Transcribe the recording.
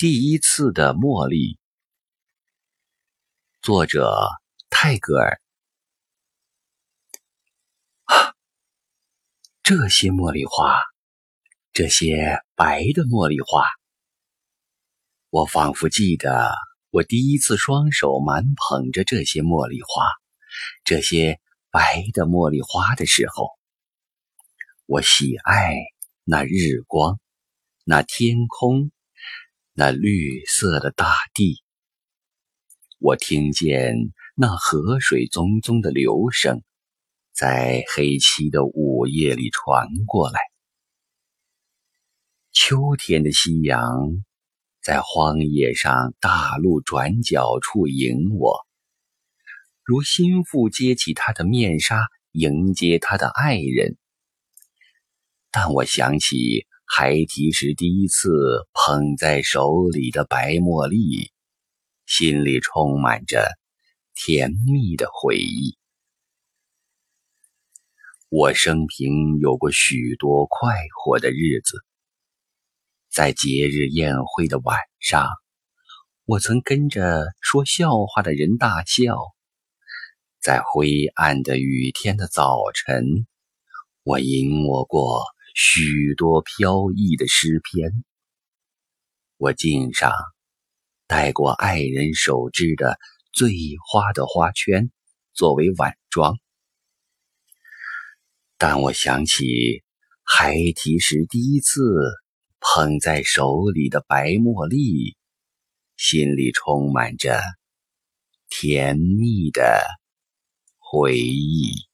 第一次的茉莉，作者泰戈尔。啊，这些茉莉花，这些白的茉莉花，我仿佛记得我第一次双手满捧着这些茉莉花，这些白的茉莉花的时候，我喜爱那日光，那天空。那绿色的大地，我听见那河水淙淙的流声，在黑漆的午夜里传过来。秋天的夕阳在荒野上大路转角处迎我，如心腹揭起他的面纱迎接他的爱人。但我想起。孩提时第一次捧在手里的白茉莉，心里充满着甜蜜的回忆。我生平有过许多快活的日子，在节日宴会的晚上，我曾跟着说笑话的人大笑；在灰暗的雨天的早晨，我吟我过。许多飘逸的诗篇，我颈上戴过爱人手织的醉花的花圈作为晚装，但我想起孩提时第一次捧在手里的白茉莉，心里充满着甜蜜的回忆。